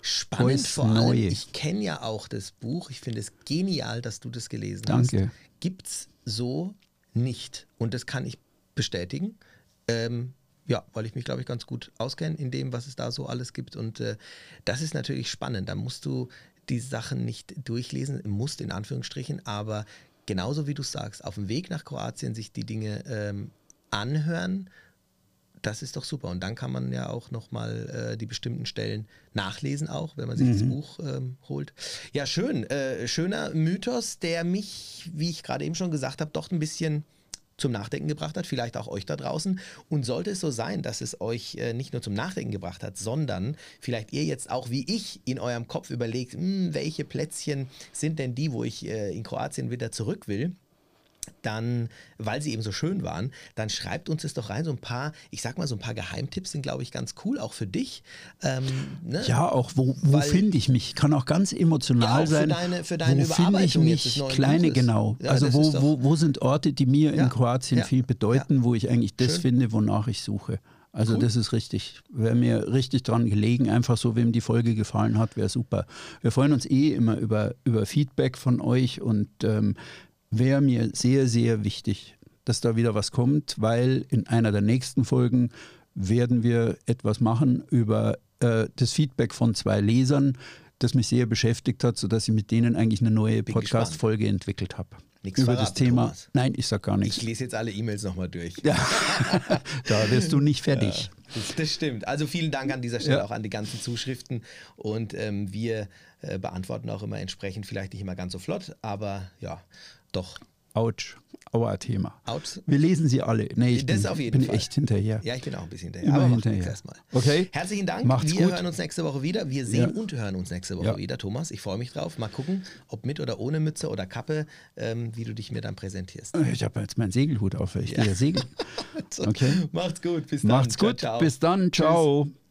Spannend vor allem, neue. ich kenne ja auch das Buch. Ich finde es genial, dass du das gelesen Danke. hast. Danke. Gibt es so nicht. Und das kann ich bestätigen. Ähm, ja, weil ich mich, glaube ich, ganz gut auskenne in dem, was es da so alles gibt. Und äh, das ist natürlich spannend. Da musst du die Sachen nicht durchlesen, musst in Anführungsstrichen, aber genauso wie du sagst, auf dem Weg nach Kroatien sich die Dinge ähm, anhören, das ist doch super. Und dann kann man ja auch nochmal äh, die bestimmten Stellen nachlesen, auch wenn man sich mhm. das Buch ähm, holt. Ja, schön. Äh, schöner Mythos, der mich, wie ich gerade eben schon gesagt habe, doch ein bisschen zum Nachdenken gebracht hat, vielleicht auch euch da draußen. Und sollte es so sein, dass es euch äh, nicht nur zum Nachdenken gebracht hat, sondern vielleicht ihr jetzt auch wie ich in eurem Kopf überlegt, hm, welche Plätzchen sind denn die, wo ich äh, in Kroatien wieder zurück will, dann, weil sie eben so schön waren, dann schreibt uns das doch rein. So ein paar, ich sag mal, so ein paar Geheimtipps sind, glaube ich, ganz cool, auch für dich. Ähm, ne? Ja, auch wo, wo finde ich mich? Kann auch ganz emotional ja, auch sein. Für deine, für deine wo finde ich mich? Kleine, Buches. genau. Ja, also wo, wo, wo sind Orte, die mir ja, in Kroatien viel bedeuten, wo ich eigentlich das schön. finde, wonach ich suche. Also cool. das ist richtig. Wäre mir richtig dran gelegen, einfach so, wem die Folge gefallen hat, wäre super. Wir freuen uns eh immer über, über Feedback von euch und ähm, wäre mir sehr, sehr wichtig, dass da wieder was kommt, weil in einer der nächsten Folgen werden wir etwas machen über äh, das Feedback von zwei Lesern, das mich sehr beschäftigt hat, sodass ich mit denen eigentlich eine neue Podcast-Folge entwickelt habe. Nichts über verraten, das Thema. Thomas. Nein, ich sag gar nichts. Ich lese jetzt alle E-Mails nochmal durch. Ja. da wirst du nicht fertig. Ja, das, das, stimmt. Also vielen Dank an dieser Stelle ja. auch an die ganzen Zuschriften. Und ähm, wir äh, beantworten auch immer entsprechend, vielleicht nicht immer ganz so flott, aber ja, doch. Autsch. Aua-Thema. Wir lesen sie alle. Nee, ich das bin, auf jeden bin Fall. echt hinterher. Ja, ich bin auch ein bisschen hinterher. Immer aber hinterher. Erstmal. Okay. Herzlichen Dank. Macht's wir gut. hören uns nächste Woche wieder. Wir sehen ja. und hören uns nächste Woche ja. wieder, Thomas. Ich freue mich drauf. Mal gucken, ob mit oder ohne Mütze oder Kappe, ähm, wie du dich mir dann präsentierst. Ich habe jetzt meinen Segelhut auf, ich ja. gehe ja segeln. Okay. Macht's gut. Bis dann. Macht's gut. Ciao, ciao. Bis dann. Ciao. Tschüss.